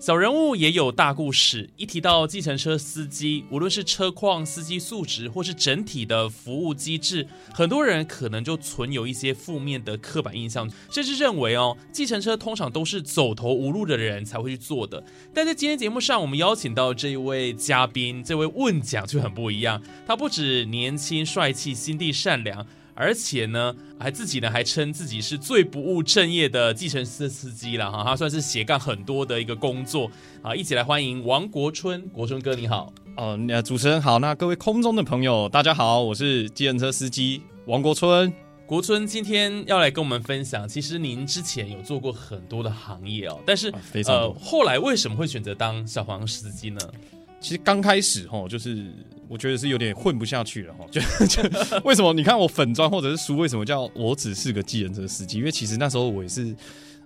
小人物也有大故事。一提到计程车司机，无论是车况、司机素质，或是整体的服务机制，很多人可能就存有一些负面的刻板印象，甚至认为哦，计程车通常都是走投无路的人才会去做的。但在今天节目上，我们邀请到这一位嘉宾，这位问讲就很不一样。他不止年轻帅气、心地善良。而且呢，还自己呢还称自己是最不务正业的计程车司机了哈，他算是斜杠很多的一个工作。啊，一起来欢迎王国春，国春哥你好。哦，那主持人好，那各位空中的朋友大家好，我是计程车司机王国春，国春今天要来跟我们分享，其实您之前有做过很多的行业哦，但是非常多，后来为什么会选择当小黄司机呢？其实刚开始哈，就是我觉得是有点混不下去了哈。就就为什么？你看我粉砖或者是书，为什么叫我只是个计程车司机？因为其实那时候我也是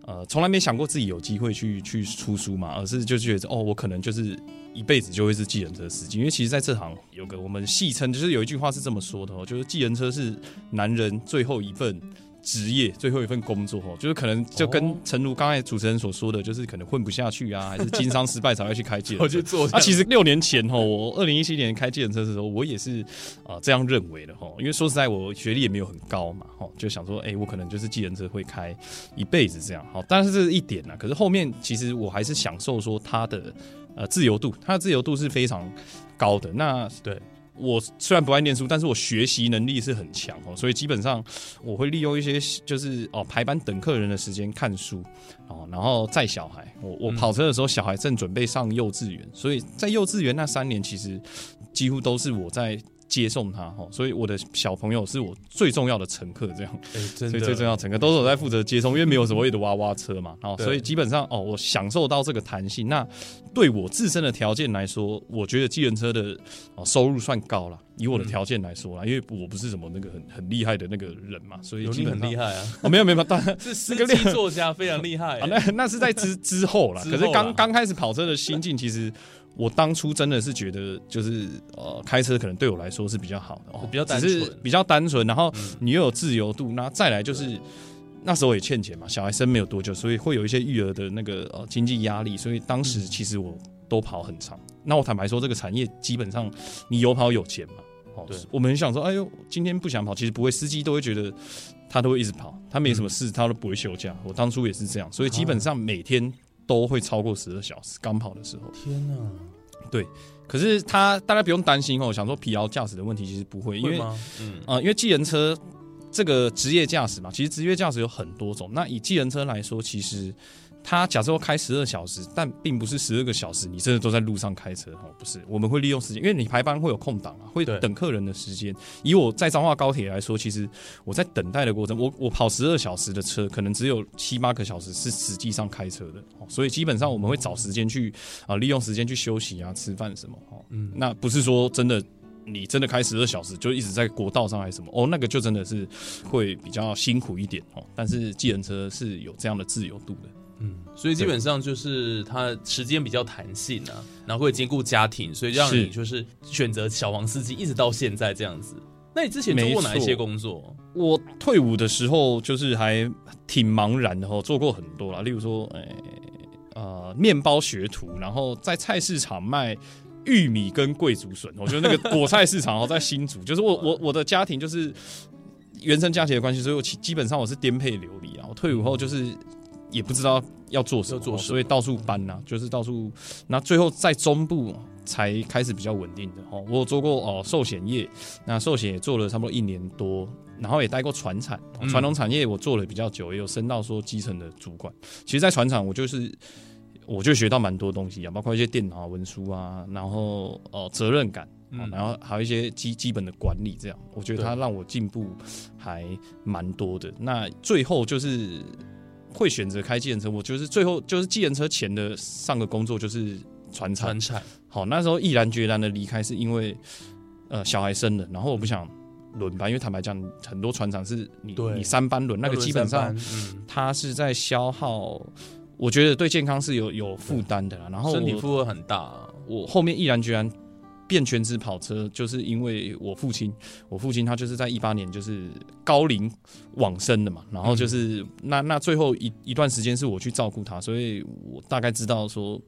呃，从来没想过自己有机会去去出书嘛，而是就觉得哦，我可能就是一辈子就会是计程车司机。因为其实在这行有个我们戏称，就是有一句话是这么说的哦，就是计程车是男人最后一份。职业最后一份工作哦，就是可能就跟陈如刚才主持人所说的，就是可能混不下去啊，还是经商失败才会去开计程车做。那其实六年前哦，我二零一七年开计程车的时候，我也是啊这样认为的哈。因为说实在，我学历也没有很高嘛，哈，就想说，哎，我可能就是计程车会开一辈子这样。好，但是这是一点呢。可是后面其实我还是享受说它的呃自由度，它的自由度是非常高的。那对。我虽然不爱念书，但是我学习能力是很强哦，所以基本上我会利用一些就是哦排班等客人的时间看书哦，然后载小孩。我我跑车的时候，小孩正准备上幼稚园，所以在幼稚园那三年，其实几乎都是我在。接送他哈，所以我的小朋友是我最重要的乘客，这样，所以最重要乘客都是我在负责接送，因为没有所谓的娃娃车嘛，哦，所以基本上哦，我享受到这个弹性。那对我自身的条件来说，我觉得计程车的哦收入算高了，以我的条件来说啦，因为我不是什么那个很很厉害的那个人嘛，所以你很厉害啊，哦，没有没有，当然 是司机作家非常厉害，那 那是在之之后了，可是刚刚开始跑车的心境其实。我当初真的是觉得，就是呃，开车可能对我来说是比较好的哦，比较单纯，比较单纯。然后你又有自由度，那再来就是那时候也欠钱嘛，小孩生没有多久，所以会有一些育儿的那个呃经济压力，所以当时其实我都跑很长。那我坦白说，这个产业基本上你有跑有钱嘛，哦，对，我们很想说，哎呦，今天不想跑，其实不会，司机都会觉得他都会一直跑，他没什么事，他都不会休假。我当初也是这样，所以基本上每天。都会超过十二小时，刚跑的时候。天哪！对，可是他大家不用担心哦，想说疲劳驾驶的问题其实不会，因为嗯啊，因为计程车这个职业驾驶嘛，其实职业驾驶有很多种。那以计程车来说，其实。他假设要开十二小时，但并不是十二个小时，你真的都在路上开车哦，不是。我们会利用时间，因为你排班会有空档啊，会等客人的时间。以我在彰化高铁来说，其实我在等待的过程，我我跑十二小时的车，可能只有七八个小时是实际上开车的哦，所以基本上我们会找时间去啊，利用时间去休息啊、吃饭什么哦。嗯，那不是说真的，你真的开十二小时就一直在国道上还是什么哦，那个就真的是会比较辛苦一点哦。但是计程车是有这样的自由度的。嗯，所以基本上就是他时间比较弹性啊，然后会兼顾家庭，所以让你就是选择小黄司机一直到现在这样子。那你之前做过哪一些工作？我退伍的时候就是还挺茫然的哈，做过很多啦，例如说，哎，呃，面包学徒，然后在菜市场卖玉米跟贵族笋。我觉得那个果菜市场哦，在新竹，就是我我我的家庭就是原生家庭的关系，所以我基基本上我是颠沛流离啊。我退伍后就是。也不知道要做什么，做所以到处搬呐、就是到处。那最后在中部才开始比较稳定的哦。我有做过哦寿险业，那寿险也做了差不多一年多，然后也待过船产，传统产业我做了比较久，也有升到说基层的主管。其实，在船厂我就是。我就学到蛮多东西啊，包括一些电脑文书啊，然后哦责任感，然后还有一些基基本的管理，这样我觉得它让我进步还蛮多的。那最后就是会选择开计程车，我就是最后就是计程车前的上个工作就是船厂传，产。好那时候毅然决然的离开，是因为呃小孩生了，然后我不想轮班，因为坦白讲，很多船厂是你你三班轮，那个基本上嗯，它是在消耗。我觉得对健康是有有负担的啦，然后我身体负荷很大，我后面毅然决然变全职跑车，就是因为我父亲，我父亲他就是在一八年就是高龄往生的嘛，然后就是、那那最后一一段时间是我去照顾他，所以我大概知道说。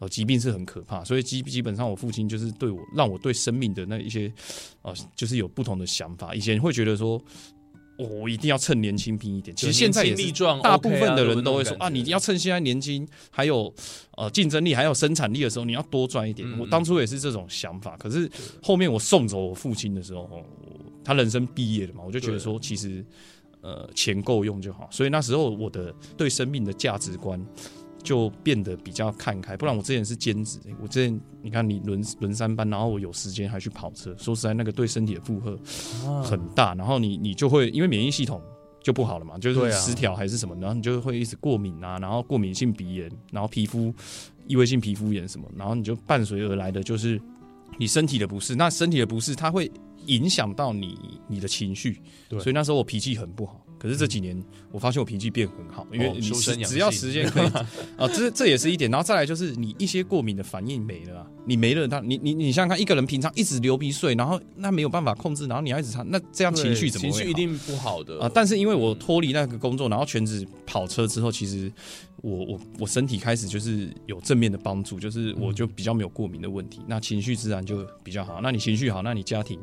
呃，疾病是很可怕，所以基基本上我父亲就是对我让我对生命的那一些，呃，就是有不同的想法。以前会觉得说，哦我一定要趁年轻拼一点，其实现在也是大部分啊的人都会说啊，你要趁现在年轻，还有呃竞争力，还有生产力的时候，你要多赚一点。嗯我当初也是这种想法，可是后面我送走我父亲的时候，哦他人生毕业了嘛，我就觉得说，其实呃钱够用就好。所以那时候我的对生命的价值观。就变得比较看开，不然我之前是兼职、我之前你看你轮轮三班，然后我有时间还去跑车，说实在那个对身体的负荷啊很大，然后你你就会因为免疫系统就不好了嘛，就是失调还是什么，然后你就会一直过敏啊，然后过敏性鼻炎，然后皮肤异位性皮肤炎什么，然后你就伴随而来的就是你身体的不适，那身体的不适它会影响到你你的情绪，对所以那时候我脾气很不好。可是这几年，我发现我脾气变很好，因为你只只要时间可以 啊，这这也是一点。然后再来就是你一些过敏的反应没了啊，你没了，他你你你想想看，一个人平常一直流鼻水，然后那没有办法控制，然后你要一直擦，那这样情绪怎么情绪一定不好的啊？但是因为我脱离那个工作，然后全职跑车之后，其实我我我身体开始就是有正面的帮助，就是我就比较没有过敏的问题，那情绪自然就比较好。那你情绪好，那你家庭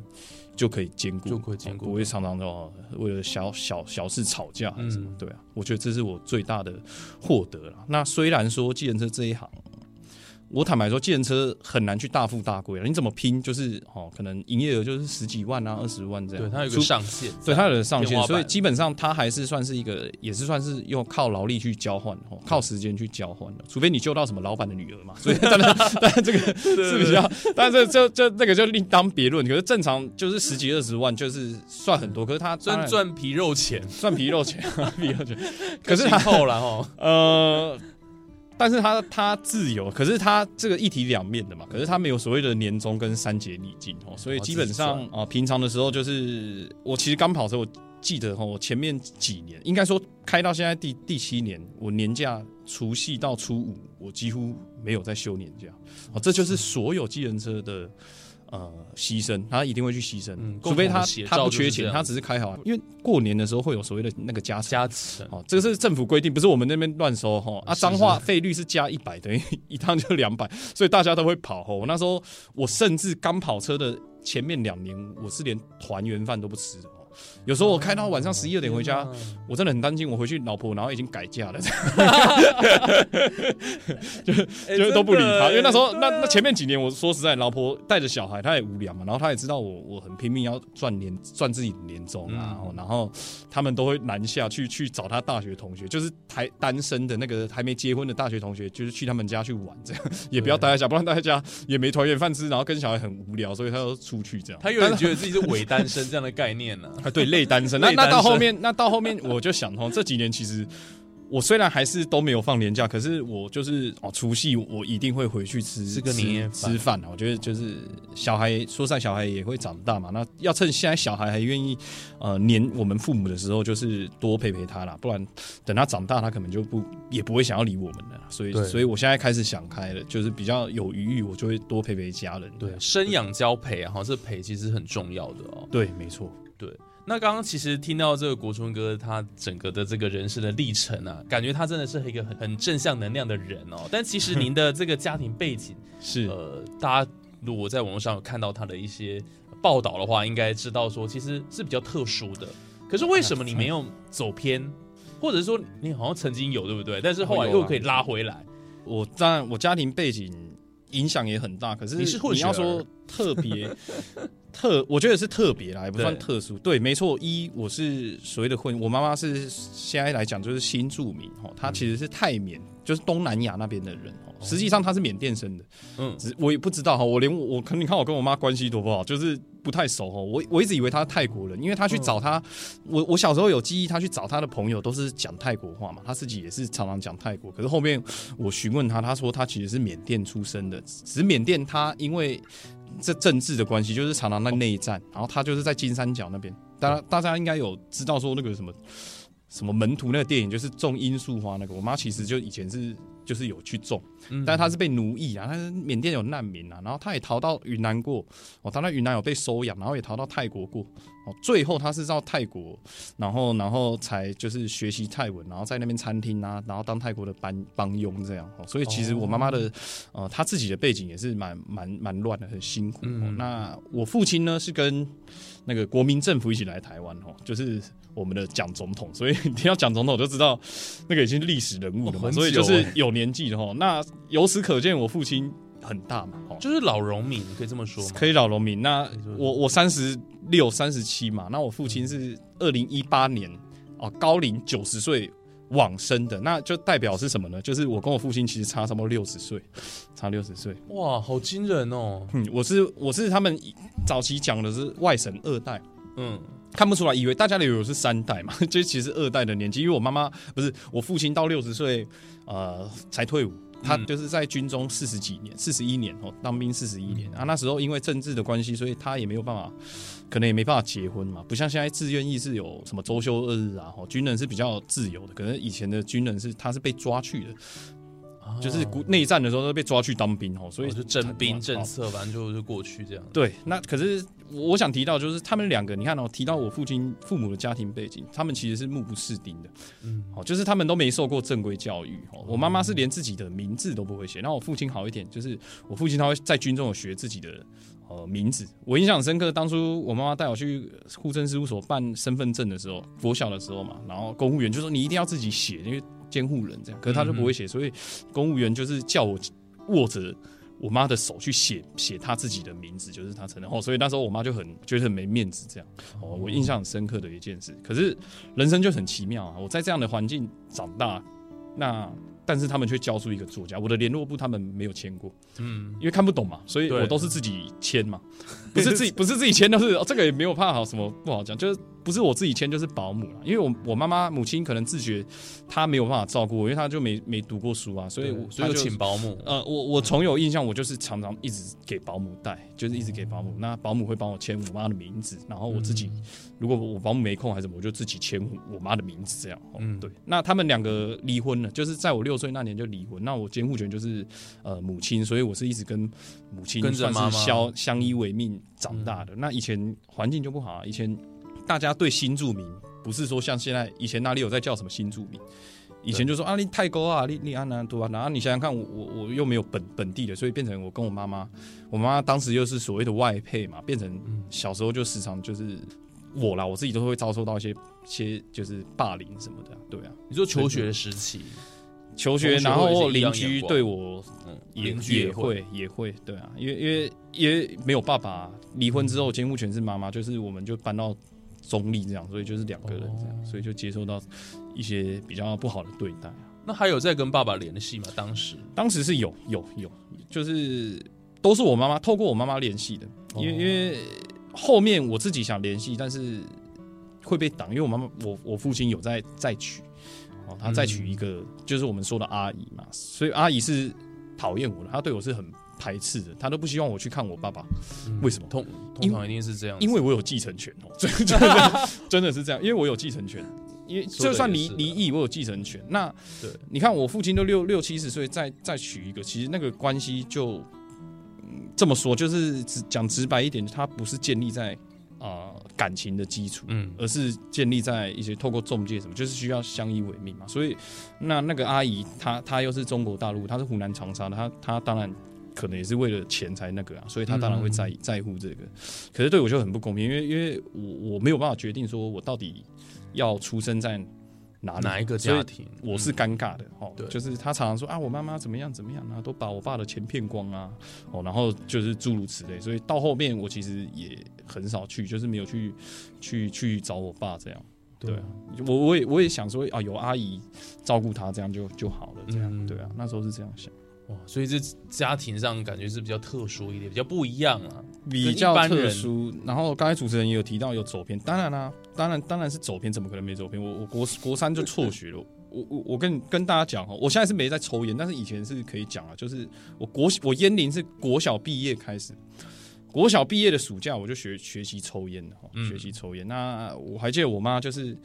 就可以兼顾，就可以兼顾不会常常的哦为了小小小事吵架还是什么。嗯对啊，我觉得这是我最大的获得了。那虽然说计程车这一行。我坦白说，计程车很难去大富大贵了。你怎么拼，就是哦，可能营业额就是十几万啊、二十万这样。对，它有个上限，对它有个上限，所以基本上它还是算是一个，也是算是用靠劳力去交换，哦，靠时间去交换的。除非你救到什么老板的女儿嘛，所以当然，当然这个是比较，但是这这那个就另当别论。可是正常就是十几二十万，就是算很多。可是他 当赚赚皮肉钱，赚皮肉钱，皮肉钱。可是他后来哦，呃，但是他他自由，可是他这个一体两面的嘛，可是他没有所谓的年终跟三节礼金哦，所以基本上啊、平常的时候就是我其实刚跑的时候，我记得哦，我前面几年应该说开到现在第第七年，我年假除夕到初五，我几乎没有在休年假哦，这就是所有机人车的。呃，牺牲，他一定会去牺牲，嗯除非他他不缺钱，他只是开好，因为过年的时候会有所谓的那个加成，加成哦，这个是政府规定，不是我们那边乱收哈。啊，是彰化费率是加一百，等于 一趟就两百，所以大家都会跑吼。我那时候我甚至刚跑车的前面两年，我是连团圆饭都不吃的哦。有时候我开到晚上十一二点回家，我真的很担心，我回去老婆然后已经改嫁了，就就都不理他，因为那时候那那前面几年，我说实在，老婆带着小孩，她也无聊嘛，然后她也知道我我很拼命要赚年赚自己的年终啊，嗯。然后他们都会南下去去找他大学同学，就是还单身的那个还没结婚的大学同学，就是去他们家去玩，这样。也不要待在家，不然待在家也没团圆饭吃，然后跟小孩很无聊，所以他要出去这样。他有点觉得自己是伪单身这样的概念呢。啊，对，累单身。那那到后面，那到后面我就想通，这几年其实我虽然还是都没有放年假，可是我就是哦，除夕我一定会回去吃吃个年吃饭啊。我觉得就是小孩，说实在，小孩也会长大嘛。那要趁现在小孩还愿意呃黏我们父母的时候，就是多陪陪他啦，不然等他长大，他可能就不也不会想要理我们了。所以，所以我现在开始想开了，就是比较有余裕，我就会多陪陪家人。对，生养交配啊，哈，这陪其实很重要的哦。对，没错。那刚刚其实听到这个国春哥他整个的这个人生的历程啊，感觉他真的是一个很很正向能量的人哦。但其实您的这个家庭背景，是呃，大家如果在网络上有看到他的一些报道的话，应该知道说其实是比较特殊的。可是为什么你没有走偏或者说你好像曾经有对不对？但是后来又可以拉回来。我当然我家庭背景影响也很大，可是你是你要说特别 特，我觉得是特别啦，也不算特殊。对，没错，一我是所谓的混，我妈妈是现在来讲就是新住民哦，她其实是泰缅，就是东南亚那边的人。实际上他是缅甸生的，嗯，只我也不知道哈，我连我我可你看我跟我妈关系多不好，就是不太熟哈，我我一直以为他是泰国人，因为他去找他，我我小时候有记忆，他去找他的朋友都是讲泰国话嘛，他自己也是常常讲泰国，可是后面我询问他，他说他其实是缅甸出生的，只是缅甸他因为这政治的关系，就是常常在内战，然后他就是在金三角那边，大家大家应该有知道说那个什么什么门徒那个电影，就是种罂粟花那个，我妈其实就以前是。就是有去种，但是他是被奴役啊，他是缅甸有难民啊，然后他也逃到云南过，哦，他在云南有被收养，然后也逃到泰国过，哦，最后他是到泰国，然后然后才就是学习泰文，然后在那边餐厅啊，然后当泰国的帮帮佣这样，所以其实我妈妈的呃，她自己的背景也是蛮蛮蛮乱的，很辛苦。那我父亲呢是跟那个国民政府一起来台湾哦，就是。我们的蒋总统，所以听到蒋总统就知道那个已经历史人物了嘛，所以就是有年纪的哈。那由此可见，我父亲很大嘛，就是老农民，可以这么说，可以老农民。那我我三十六、三十七嘛，那我父亲是二零一八年哦，高龄九十岁往生的，那就代表是什么呢？就是我跟我父亲其实差差不多六十岁，差六十岁。哇，好惊人哦！嗯，我是我是他们早期讲的是外省二代，嗯。看不出来，以为大家以为我是三代嘛，这其实二代的年纪。因为我妈妈不是我父亲到六十岁，呃，才退伍，他就是在军中四十几年，四十一年哦，当兵四十一年啊。那时候因为政治的关系，所以他也没有办法，可能也没办法结婚嘛。不像现在自愿意是有什么周休二日啊，军人是比较自由的。可能以前的军人是他是被抓去的。就是内战的时候都被抓去当兵哦，所以就征兵政策，反正就就过去这样。对，那可是我想提到，就是他们两个，你看哦，提到我父亲父母的家庭背景，他们其实是目不识丁的，嗯，哦，就是他们都没受过正规教育哦。我妈妈是连自己的名字都不会写，那我父亲好一点，就是我父亲他会在军中有学自己的呃名字。我印象深刻，当初我妈妈带我去户政事务所办身份证的时候，国小的时候嘛，然后公务员就说你一定要自己写，因为。监护人这样，可是他就不会写，所以公务员就是叫我握着我妈的手去写写他自己的名字，就是他承认哦，所以那时候我妈就很觉得很没面子这样。哦，我印象很深刻的一件事。可是人生就很奇妙啊，我在这样的环境长大，那。但是他们却教出一个作家，我的联络部他们没有签过，嗯，因为看不懂嘛，所以我都是自己签嘛，不是自己不是自己签，都是这个也没有怕好什么不好讲，就是不是我自己签就是保姆了，因为我我妈妈母亲可能自觉她没有办法照顾我，因为她就没没读过书啊，所以我所以就请保姆。呃，我我从有印象，我就是常常一直给保姆带，就是一直给保姆，那保姆会帮我签我妈的名字，然后我自己如果我保姆没空还是什么，我就自己签我妈的名字这样。嗯，对。那他们两个离婚了，就是在我六。岁那年就离婚，那我监护权就是呃母亲，所以我是一直跟母亲算是相相依为命长大的。那以前环境就不好啊，以前大家对新住民不是说像现在，以前哪里有在叫什么新住民？以前就说啊，你太高啊，你你安南多啊，然后你想想看，我我我又没有本本地的，所以变成我跟我妈妈，我妈妈当时又是所谓的外配嘛，变成小时候就时常就是我啦，我自己都会遭受到一些些就是霸凌什么的，对啊，你说求学的时期。求学，然后邻居对我也也会也会对啊，因为因为因为没有爸爸，离婚之后监护权是妈妈，就是我们就搬到中立这样，所以就是两个人这样，所以就接受到一些比较不好的对待啊。那还有在跟爸爸联系吗？当时当时是有有有，就是都是我妈妈透过我妈妈联系的，因为因为后面我自己想联系，但是会被挡，因为我妈妈我我父亲有在再娶。哦，他再娶一个，就是我们说的阿姨嘛，所以阿姨是讨厌我的，她对我是很排斥的，她都不希望我去看我爸爸。为什么？通通常一定是这样，因为我有继承权哦，真的 真的是这样，因为我有继承权，因为就算离离异，我有继承权。那对，你看我父亲都六六七十岁，再再娶一个，其实那个关系就嗯这么说，就是讲直白一点，他不是建立在。啊，感情的基础，嗯，而是建立在一些透过中介什么，就是需要相依为命嘛。所以，那那个阿姨，她她又是中国大陆，她是湖南长沙的，她她当然可能也是为了钱才那个啊，所以她当然会在在乎这个。可是对我就很不公平，因为因为我我没有办法决定说我到底要出生在哪哪一个家庭，我是尴尬的哦。就是他常常说啊，我妈妈怎么样怎么样啊，都把我爸的钱骗光啊，哦，然后就是诸如此类。所以到后面我其实也很少去，就是没有去去去找我爸这样。对啊，我我也我也想说啊，有阿姨照顾他这样就就好了，这样对啊，那时候是这样想。哇，所以这家庭上感觉是比较特殊一点，比较不一样啊，比较特殊。然后刚才主持人也有提到有走偏，当然啦，当然当然是走偏，怎么可能没走偏？我我国国三就辍学了。我我我跟跟大家讲哈，我现在是没在抽烟，但是以前是可以讲啊，就是我国我烟龄是国小毕业开始，国小毕业的暑假我就学学习抽烟哈，学习抽烟。那我还记得我妈就是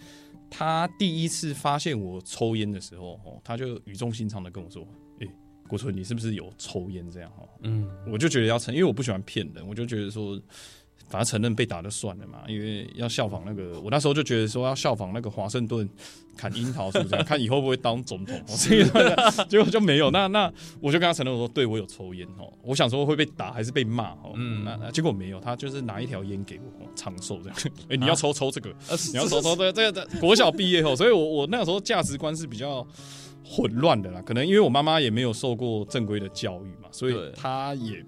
她第一次发现我抽烟的时候，哦，她就语重心长的跟我说。国春，你是不是有抽烟这样哈？嗯，我就觉得要承，因为我不喜欢骗人，我就觉得说，反正承认被打就算了嘛。因为要效仿那个，我那时候就觉得说要效仿那个华盛顿砍樱桃树这样，看以后会不会当总统。结果就没有。那那我就跟他承认我说，对我有抽烟哦。我想说会被打还是被骂哦。嗯，那结果没有，他就是拿一条烟给我，长寿这样。哎，你要抽抽这个，你要抽抽这个这个。国小毕业后，所以我我那个时候价值观是比较。混乱的啦，可能因为我妈妈也没有受过正规的教育嘛，所以她也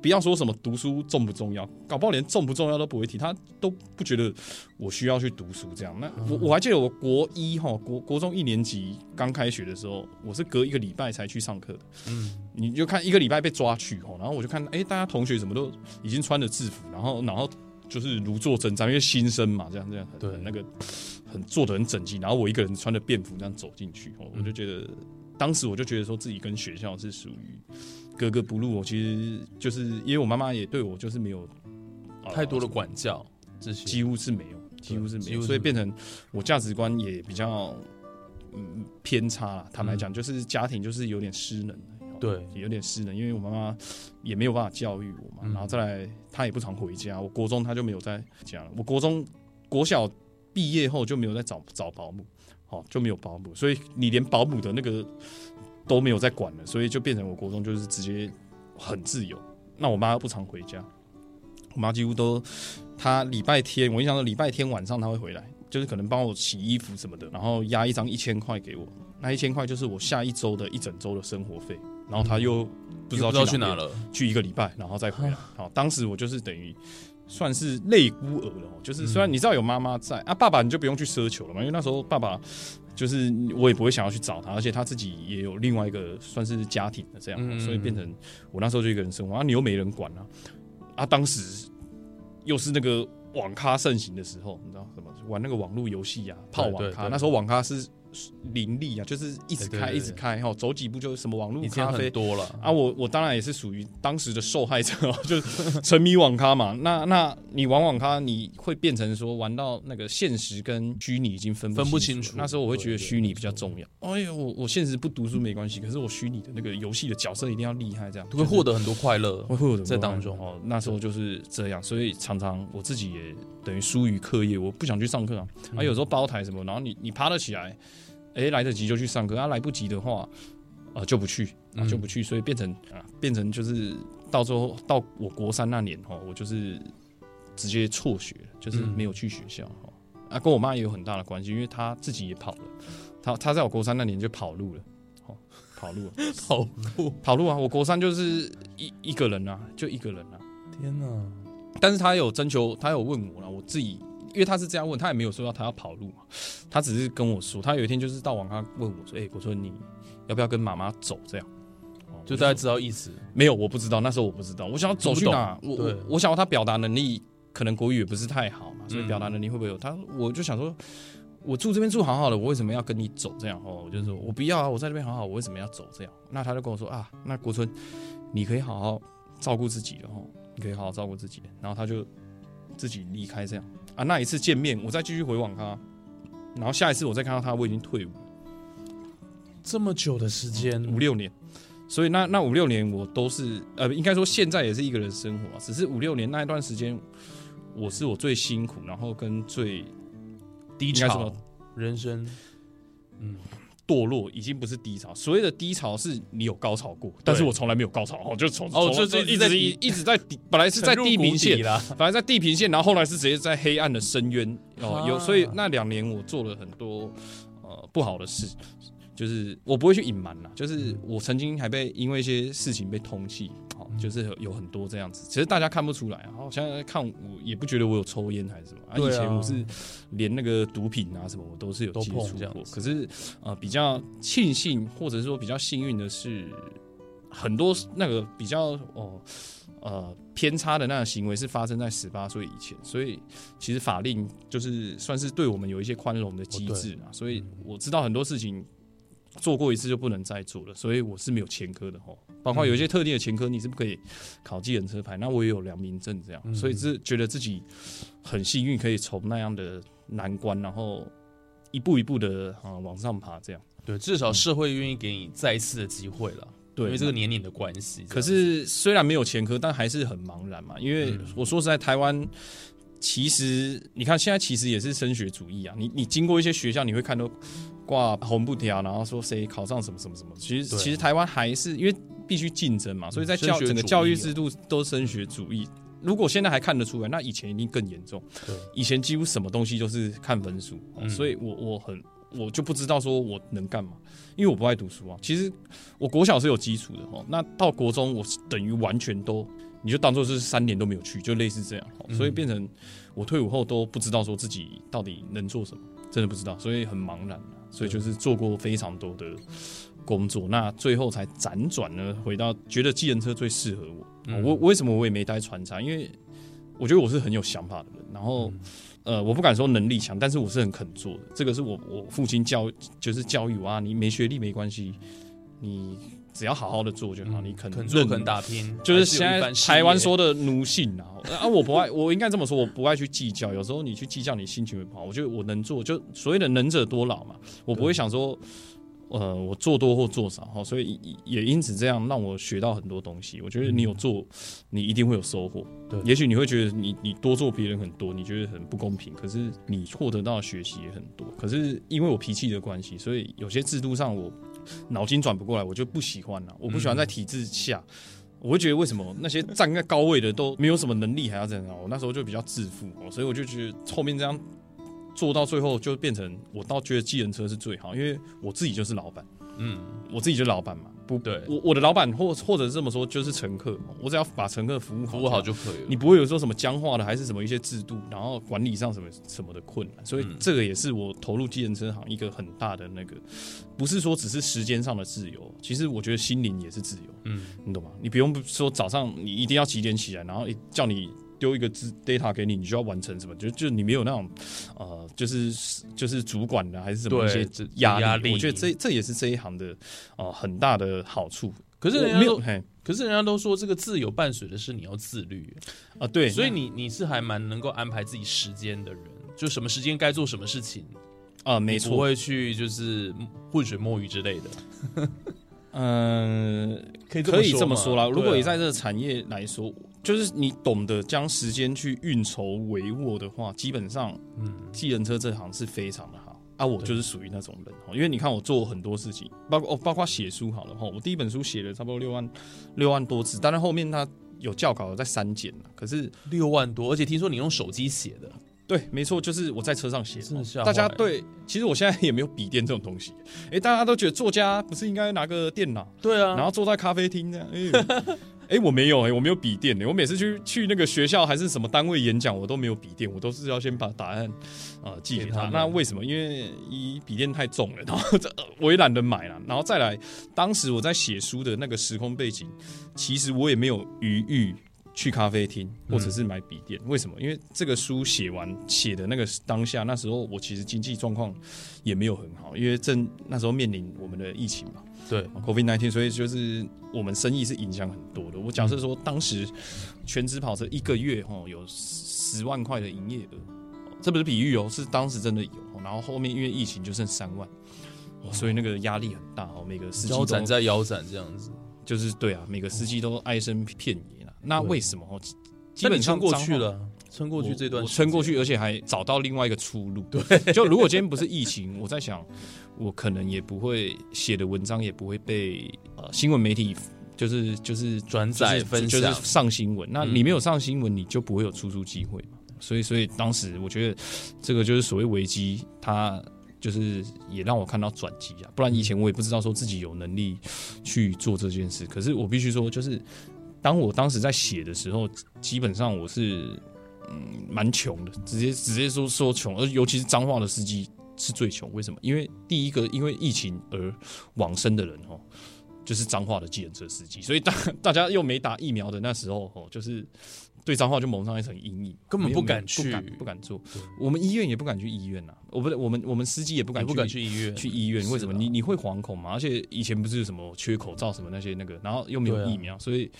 不要说什么读书重不重要，搞不好连重不重要都不会提，她都不觉得我需要去读书这样。那我我还记得我国一哈国国中一年级刚开学的时候，我是隔一个礼拜才去上课的。嗯，你就看一个礼拜被抓去哈，然后我就看哎，大家同学怎么都已经穿着制服，然后然后就是如坐针毡，因为新生嘛，这样这样对那个。很做的很整齐，然后我一个人穿着便服这样走进去，我就觉得，当时我就觉得说自己跟学校是属于格格不入。我其实就是因为我妈妈也对我就是没有太多的管教，这些几乎是没有，几乎是没有，所以变成我价值观也比较嗯偏差。坦白讲，就是家庭就是有点失能，对，有点失能，因为我妈妈也没有办法教育我嘛，然后再来她也不常回家，我国中她就没有在家了，我国中国小。毕业后就没有再找找保姆，哦就没有保姆，所以你连保姆的那个都没有在管了，所以就变成我国中就是直接很自由。那我妈不常回家，我妈几乎都她礼拜天，我印象中礼拜天晚上她会回来，就是可能帮我洗衣服什么的，然后压一张一千块给我，那一千块就是我下一周的一整周的生活费，然后他又不知道去哪了，去一个礼拜然后再回来。好，当时我就是等于。算是类孤儿了，就是虽然你知道有妈妈在啊，爸爸你就不用去奢求了嘛，因为那时候爸爸就是我也不会想要去找他，而且他自己也有另外一个算是家庭的这样，所以变成我那时候就一个人生活啊，你又没人管啊，啊，当时又是那个网咖盛行的时候，你知道什么玩那个网络游戏啊，泡网咖，那时候网咖是。林立啊，就是一直开一直开哈，走几步就什么网络咖啡多了啊！我我当然也是属于当时的受害者，就是沉迷网咖嘛。那那你玩网咖，你会变成说玩到那个现实跟虚拟已经分分不清楚。那时候我会觉得虚拟比较重要。哎呦，我我现实不读书没关系，可是我虚拟的那个游戏的角色一定要厉害，这样会获得很多快乐，会获得在当中哦。那时候就是这样，所以常常我自己也等于疏于课业，我不想去上课啊。啊，有时候包台什么，然后你你爬得起来。哎，来得及就去上课，啊，来不及的话，啊，就不去，啊，就不去，所以变成啊，变成就是到最后到我国三那年哈，我就是直接辍学，就是没有去学校哈。啊，跟我妈也有很大的关系，因为她自己也跑了，她她在我国三那年就跑路了，哦，跑路，跑路，跑路啊！我国三就是一一个人啊，就一个人啊，天哪！但是他有征求，他有问我了，我自己。因为他是这样问，他也没有说到他要跑路嘛，他只是跟我说，他有一天就是到网咖问我说：“哎，我说你要不要跟妈妈走？”这样，就大家知道意思没有？我不知道，那时候我不知道，我想要走去哪？我我想要他表达能力可能国语也不是太好嘛，所以表达能力会不会有？他我就想说，我住这边住好好的，我为什么要跟你走？这样哦，我就说我不要啊，我在这边好好，我为什么要走？这样，那他就跟我说啊，那国春，你可以好好照顾自己的哦，你可以好好照顾自己，然后他就自己离开这样。啊，那一次见面，我再继续回望他，然后下一次我再看到他，我已经退伍，这么久的时间，五六年，所以那那五六年我都是呃，应该说现在也是一个人生活，只是五六年那一段时间，我是我最辛苦，然后跟最低潮人生，嗯。堕落已经不是低潮，所谓的低潮是你有高潮过，但是我从来没有高潮，哦，就从哦，就就一直一直在底，本来是在地平线本来在地平线，然后后来是直接在黑暗的深渊哦，有，所以那两年我做了很多呃不好的事，就是我不会去隐瞒啦。就是我曾经还被因为一些事情被通缉，好，就是有很多这样子。其实大家看不出来啊，好像看我也不觉得我有抽烟还是什么。啊，以前我是连那个毒品啊什么我都是有接触过。可是呃，比较庆幸或者是说比较幸运的是，很多那个比较哦。呃，偏差的那个行为是发生在十八岁以前，所以其实法令就是算是对我们有一些宽容的机制啊。所以我知道很多事情做过一次就不能再做了，所以我是没有前科的哦。包括有一些特定的前科，你是不可以考计程车牌，那我也有良民证这样，所以是觉得自己很幸运，可以从那样的难关，然后一步一步的啊往上爬这样。对，至少社会愿意给你再一次的机会了。对，因为这个年龄的关系。可是虽然没有前科，但还是很茫然嘛。因为我说实在，台湾其实你看现在其实也是升学主义啊。你你经过一些学校，你会看到挂红布条，然后说谁考上什么什么什么。其实其实台湾还是因为必须竞争嘛，所以在教整个教育制度都升学主义。如果现在还看得出来，那以前一定更严重。对，以前几乎什么东西都是看分数，所以我我很。我就不知道说我能干嘛，因为我不爱读书啊。其实我国小是有基础的哦，那到国中我等于完全都，你就当做是三年都没有去，就类似这样。所以变成我退伍后都不知道说自己到底能做什么，真的不知道，所以很茫然。所以就是做过非常多的工作，那最后才辗转呢回到觉得计程车最适合我。我为什么我也没待船厂？因为我觉得我是很有想法的人，然后。呃，我不敢说能力强，但是我是很肯做的。这个是我我父亲教，就是教育我啊，你没学历没关系，你只要好好的做就好。你肯肯做肯打拼，就是现在台湾说的奴性啊。啊，我不爱，我应该这么说，我不爱去计较。有时候你去计较，你心情会不好。我觉得我能做，就所谓的能者多劳嘛。我不会想说。呃，我做多或做少哈，所以也因此这样让我学到很多东西。我觉得你有做，你一定会有收获。对，也许你会觉得你你多做别人很多，你觉得很不公平。可是你获得到的学习也很多。可是因为我脾气的关系，所以有些制度上我脑筋转不过来，我就不喜欢了。我不喜欢在体制下，我会觉得为什么那些站在高位的都没有什么能力，还要这样？我那时候就比较自负，所以我就觉得后面这样。做到最后就变成，我倒觉得计程车是最好，因为我自己就是老板，嗯，我自己就是老板嘛，不对，我我的老板或或者是这么说，就是乘客，我只要把乘客服务服务好就可以了，你不会有说什么僵化的，还是什么一些制度，然后管理上什么什么的困难，所以这个也是我投入计程车行一个很大的那个，不是说只是时间上的自由，其实我觉得心灵也是自由，嗯，你懂吗？你不用说早上你一定要几点起来，然后叫你。丢一个字 data 给你，你就要完成什么？就就你没有那种，呃，就是就是主管的还是什么一些压力？我觉得这这也是这一行的呃很大的好处。可是人家都，可是人家都说这个自由伴随的是你要自律啊。对，所以你你是还蛮能够安排自己时间的人，就什么时间该做什么事情啊，没错，不会去就是浑水摸鱼之类的。嗯，可以可以这么说啦。如果你在这个产业来说。就是你懂得将时间去运筹帷幄的话，基本上，嗯，计程车这行是非常的好啊。我就是属于那种人，因为你看我做很多事情，包括哦，包括写书好了哈。我第一本书写了差不多六万六万多字，但是后面它有教稿在删减了。可是六万多，而且听说你用手机写的，对，没错，就是我在车上写。大家对，其实我现在也没有笔电这种东西。哎，大家都觉得作家不是应该拿个电脑？对啊，然后坐在咖啡厅这样。哎，我没有哎，我没有笔电哎，我每次去去那个学校还是什么单位演讲，我都没有笔电，我都是要先把答案啊寄给他。那为什么？因为一笔电太重了，然后我也懒得买了。然后再来，当时我在写书的那个时空背景，其实我也没有余裕去咖啡厅或者是买笔电。为什么？因为这个书写完写的那个当下，那时候我其实经济状况也没有很好，因为正那时候面临我们的疫情嘛。对，COVID nineteen，所以就是我们生意是影响很多的。我假设说，当时全职跑车一个月哈有十万块的营业额，这不是比喻哦，是当时真的有。然后后面因为疫情就剩三万，所以那个压力很大哦。每个司机腰斩在腰斩这样子，就是对啊，每个司机都唉声片语了。那为什么？基本上过去了，撑过去这段，撑过去，而且还找到另外一个出路。对，就如果今天不是疫情，我在想。我可能也不会写的文章，也不会被呃新闻媒体就是就是转载分享，就是上新闻。那你没有上新闻，你就不会有出租机会嘛。所以，所以当时我觉得这个就是所谓危机，它就是也让我看到转机啊。不然以前我也不知道说自己有能力去做这件事。可是我必须说，就是当我当时在写的时候，基本上我是嗯蛮穷的，直接直接说说穷，而尤其是脏话的司机是最穷。为什么？因为第一个因为疫情而往生的人哦。就是脏话的计程车司机，所以大 大家又没打疫苗的那时候，哦，就是对脏话就蒙上一层阴影，根本不敢去，不敢不敢做。我们医院也不敢去医院呐，我不是我们我们司机也不敢不敢去医院去医院。为什么？你你会惶恐嘛？而且以前不是什么缺口罩什么那些那个，然后又没有疫苗，所以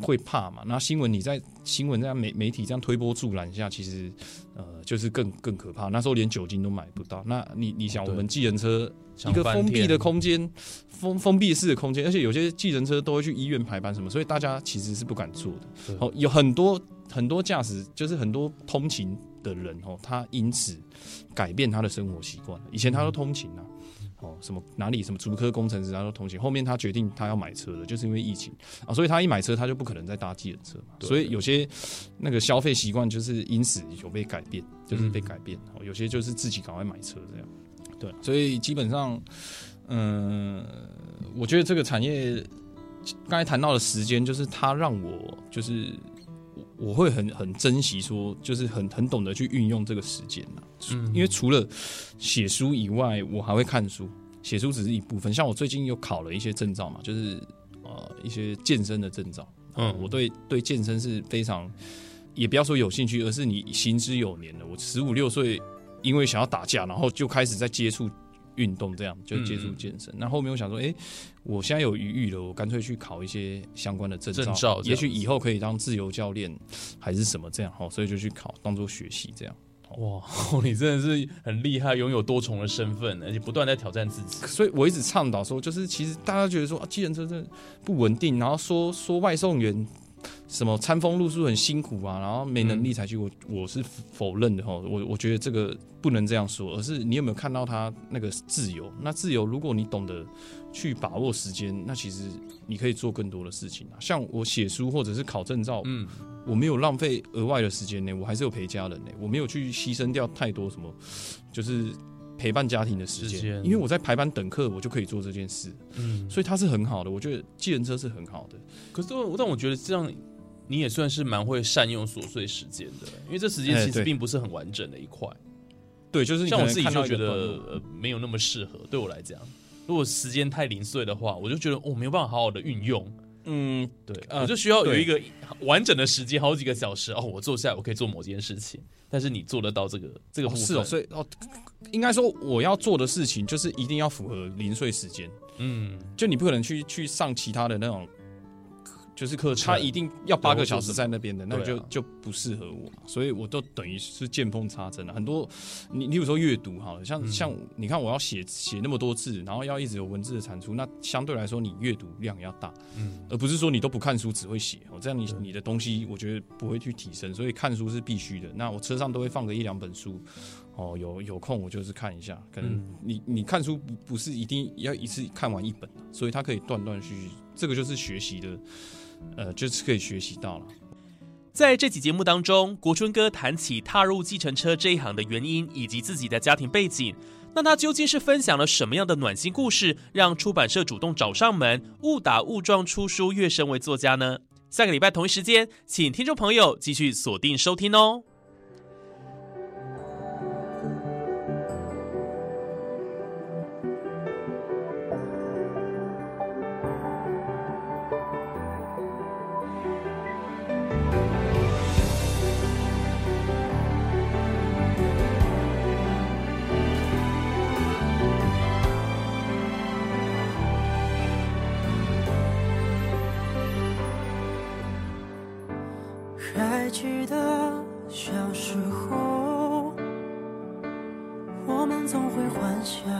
会怕嘛。那新闻你在新闻这样媒媒体这样推波助澜下，其实呃就是更更可怕。那时候连酒精都买不到，那你你想我们计程车。一个封闭的空间，封封闭式的空间，而且有些计程车都会去医院排班什么，所以大家其实是不敢坐的。哦，有很多很多驾驶，就是很多通勤的人哦，他因此改变他的生活习惯。以前他都通勤啊，哦，什么哪里什么足科工程师他都通勤，后面他决定他要买车了，就是因为疫情啊，所以他一买车他就不可能再搭计程车嘛。所以有些那个消费习惯就是因此有被改变，就是被改变。哦，有些就是自己赶快买车这样。对，所以基本上，嗯，我觉得这个产业刚才谈到的时间，就是它让我就是我会很很珍惜，说就是很很懂得去运用这个时间呐。嗯，因为除了写书以外，我还会看书。写书只是一部分，像我最近又考了一些证照嘛，就是呃一些健身的证照。嗯，我对对健身是非常，也不要说有兴趣，而是你行之有年了。我十五六岁。因为想要打架，然后就开始在接触运动，这样就接触健身。那后面我想说，哎，我现在有余裕了，我干脆去考一些相关的证照，也许以后可以当自由教练还是什么这样哈，所以就去考，当做学习这样。哇，你真的是很厉害，拥有多重的身份，而且不断在挑战自己。所以我一直倡导说，就是其实大家觉得说，啊，计程车真的不稳定，然后说说外送员。什么餐风露宿很辛苦啊，然后没能力才去，我我是否认的哈。我我觉得这个不能这样说，而是你有没有看到他那个自由？那自由，如果你懂得去把握时间，那其实你可以做更多的事情啊。像我写书或者是考证照，嗯，我没有浪费额外的时间呢，我还是有陪家人呢，我没有去牺牲掉太多什么，就是陪伴家庭的时间，因为我在排班等课，我就可以做这件事，嗯，所以它是很好的。我觉得计程车是很好的，可是但我觉得这样。你也算是蛮会善用琐碎时间的，因为这时间其实并不是很完整的一块。对，就是像我自己就觉得呃没有那么适合。对我来讲，如果时间太零碎的话，我就觉得我没有办法好好的运用。嗯，对，我就需要有一个完整的时间，好几个小时哦，我坐下来我可以做某件事情。但是你做得到这个这个是哦，所以哦，应该说我要做的事情就是一定要符合零碎时间。嗯，就你不可能去去上其他的那种。就是课，他一定要八个小时在那边的，那就就不适合我，所以我都等于是见缝插针了。很多，你你有时候阅读好了，像像你看，我要写写那么多字，然后要一直有文字的产出，那相对来说你阅读量要大，嗯，而不是说你都不看书只会写，哦，这样你你的东西我觉得不会去提升，所以看书是必须的。那我车上都会放个一两本书，哦，有有空我就是看一下。可能你你看书不不是一定要一次看完一本，所以它可以断断续续，这个就是学习的。呃，就是可以学习到了。在这期节目当中，国春哥谈起踏入计程车这一行的原因，以及自己的家庭背景。那他究竟是分享了什么样的暖心故事，让出版社主动找上门，误打误撞出书，跃升为作家呢？下个礼拜同一时间，请听众朋友继续锁定收听哦。还记得小时候我们总会幻想